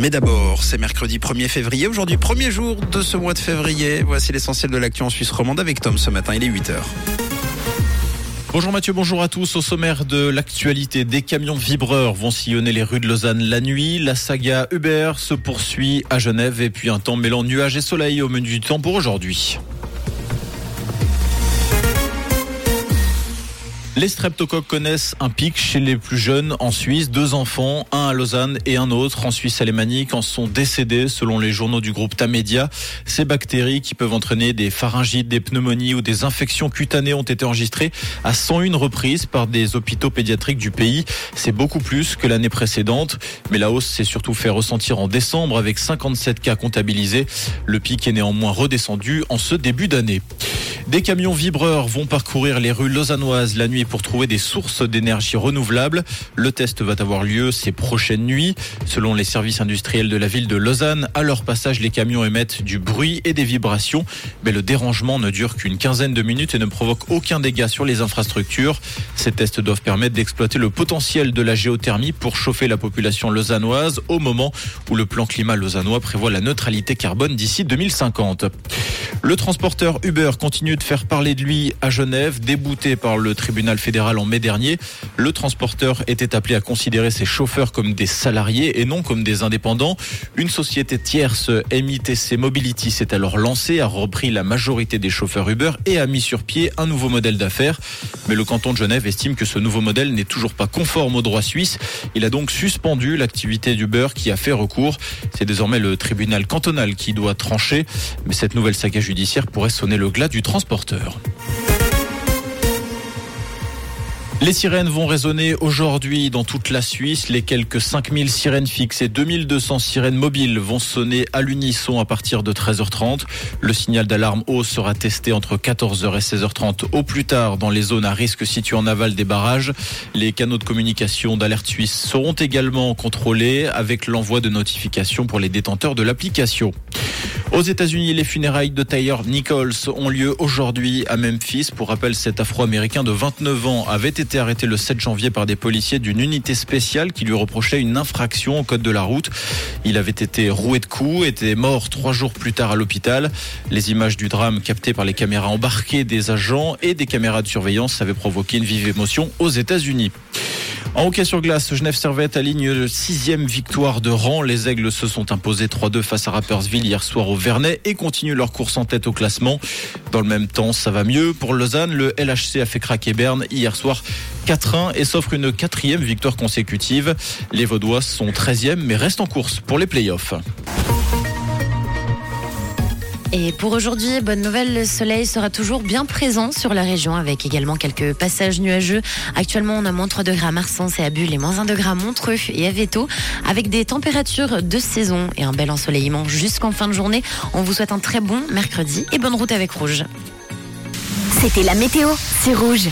Mais d'abord, c'est mercredi 1er février. Aujourd'hui, premier jour de ce mois de février. Voici l'essentiel de l'actu en Suisse romande avec Tom ce matin. Il est 8h. Bonjour Mathieu, bonjour à tous. Au sommaire de l'actualité, des camions vibreurs vont sillonner les rues de Lausanne la nuit. La saga Uber se poursuit à Genève et puis un temps mêlant nuages et soleil au menu du temps pour aujourd'hui. Les streptocoques connaissent un pic chez les plus jeunes en Suisse. Deux enfants, un à Lausanne et un autre en Suisse alémanique, en sont décédés selon les journaux du groupe Tamedia. Ces bactéries qui peuvent entraîner des pharyngites, des pneumonies ou des infections cutanées ont été enregistrées à 101 reprises par des hôpitaux pédiatriques du pays. C'est beaucoup plus que l'année précédente, mais la hausse s'est surtout fait ressentir en décembre avec 57 cas comptabilisés. Le pic est néanmoins redescendu en ce début d'année. Des camions vibreurs vont parcourir les rues lausannoises la nuit pour trouver des sources d'énergie renouvelables. Le test va avoir lieu ces prochaines nuits. Selon les services industriels de la ville de Lausanne, à leur passage, les camions émettent du bruit et des vibrations. Mais le dérangement ne dure qu'une quinzaine de minutes et ne provoque aucun dégât sur les infrastructures. Ces tests doivent permettre d'exploiter le potentiel de la géothermie pour chauffer la population lausannoise au moment où le plan climat lausannois prévoit la neutralité carbone d'ici 2050. Le transporteur Uber continue de faire parler de lui à Genève, débouté par le tribunal fédéral en mai dernier. Le transporteur était appelé à considérer ses chauffeurs comme des salariés et non comme des indépendants. Une société tierce, MITC Mobility, s'est alors lancée, a repris la majorité des chauffeurs Uber et a mis sur pied un nouveau modèle d'affaires. Mais le canton de Genève estime que ce nouveau modèle n'est toujours pas conforme au droit suisse. Il a donc suspendu l'activité d'Uber qui a fait recours. C'est désormais le tribunal cantonal qui doit trancher. Mais cette nouvelle saga judiciaire pourrait sonner le glas du transporteur. Les sirènes vont résonner aujourd'hui dans toute la Suisse. Les quelques 5000 sirènes fixes et 2200 sirènes mobiles vont sonner à l'unisson à partir de 13h30. Le signal d'alarme haut sera testé entre 14h et 16h30 au plus tard dans les zones à risque situées en aval des barrages. Les canaux de communication d'alerte suisse seront également contrôlés avec l'envoi de notifications pour les détenteurs de l'application. Aux États-Unis, les funérailles de Tyler Nichols ont lieu aujourd'hui à Memphis. Pour rappel, cet Afro-Américain de 29 ans avait été arrêté le 7 janvier par des policiers d'une unité spéciale qui lui reprochait une infraction au code de la route. Il avait été roué de coups, était mort trois jours plus tard à l'hôpital. Les images du drame captées par les caméras embarquées des agents et des caméras de surveillance avaient provoqué une vive émotion aux États-Unis. En hockey sur glace, Genève Servette aligne sixième victoire de rang. Les Aigles se sont imposés 3-2 face à Rappersville hier soir au Vernet et continuent leur course en tête au classement. Dans le même temps, ça va mieux. Pour Lausanne, le LHC a fait craquer Berne hier soir 4-1 et s'offre une quatrième victoire consécutive. Les Vaudois sont 13e mais restent en course pour les playoffs. Et pour aujourd'hui, bonne nouvelle, le soleil sera toujours bien présent sur la région avec également quelques passages nuageux. Actuellement, on a moins 3 degrés à Marsens et à Bulle et moins 1 degré à Montreux et à Veto avec des températures de saison et un bel ensoleillement jusqu'en fin de journée. On vous souhaite un très bon mercredi et bonne route avec Rouge. C'était la météo, c'est Rouge.